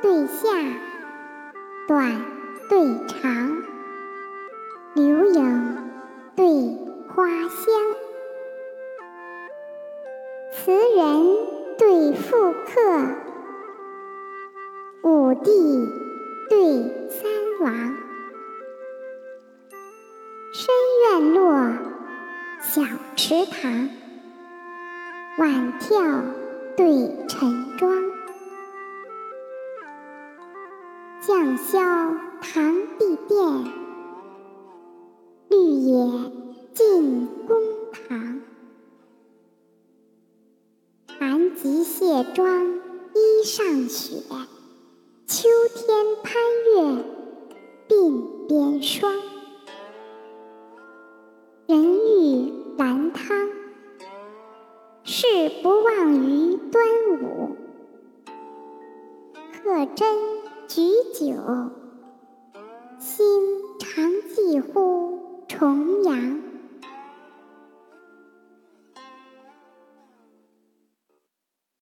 夏，短对长，柳影对花香，词人对赋客，武帝对三王，深院落，小池塘，晚眺对晨妆。绛霄堂敝殿，绿野进宫堂。寒极卸妆衣上雪，秋天攀月鬓边霜。人欲兰汤，事不忘于端午。客斟。举酒，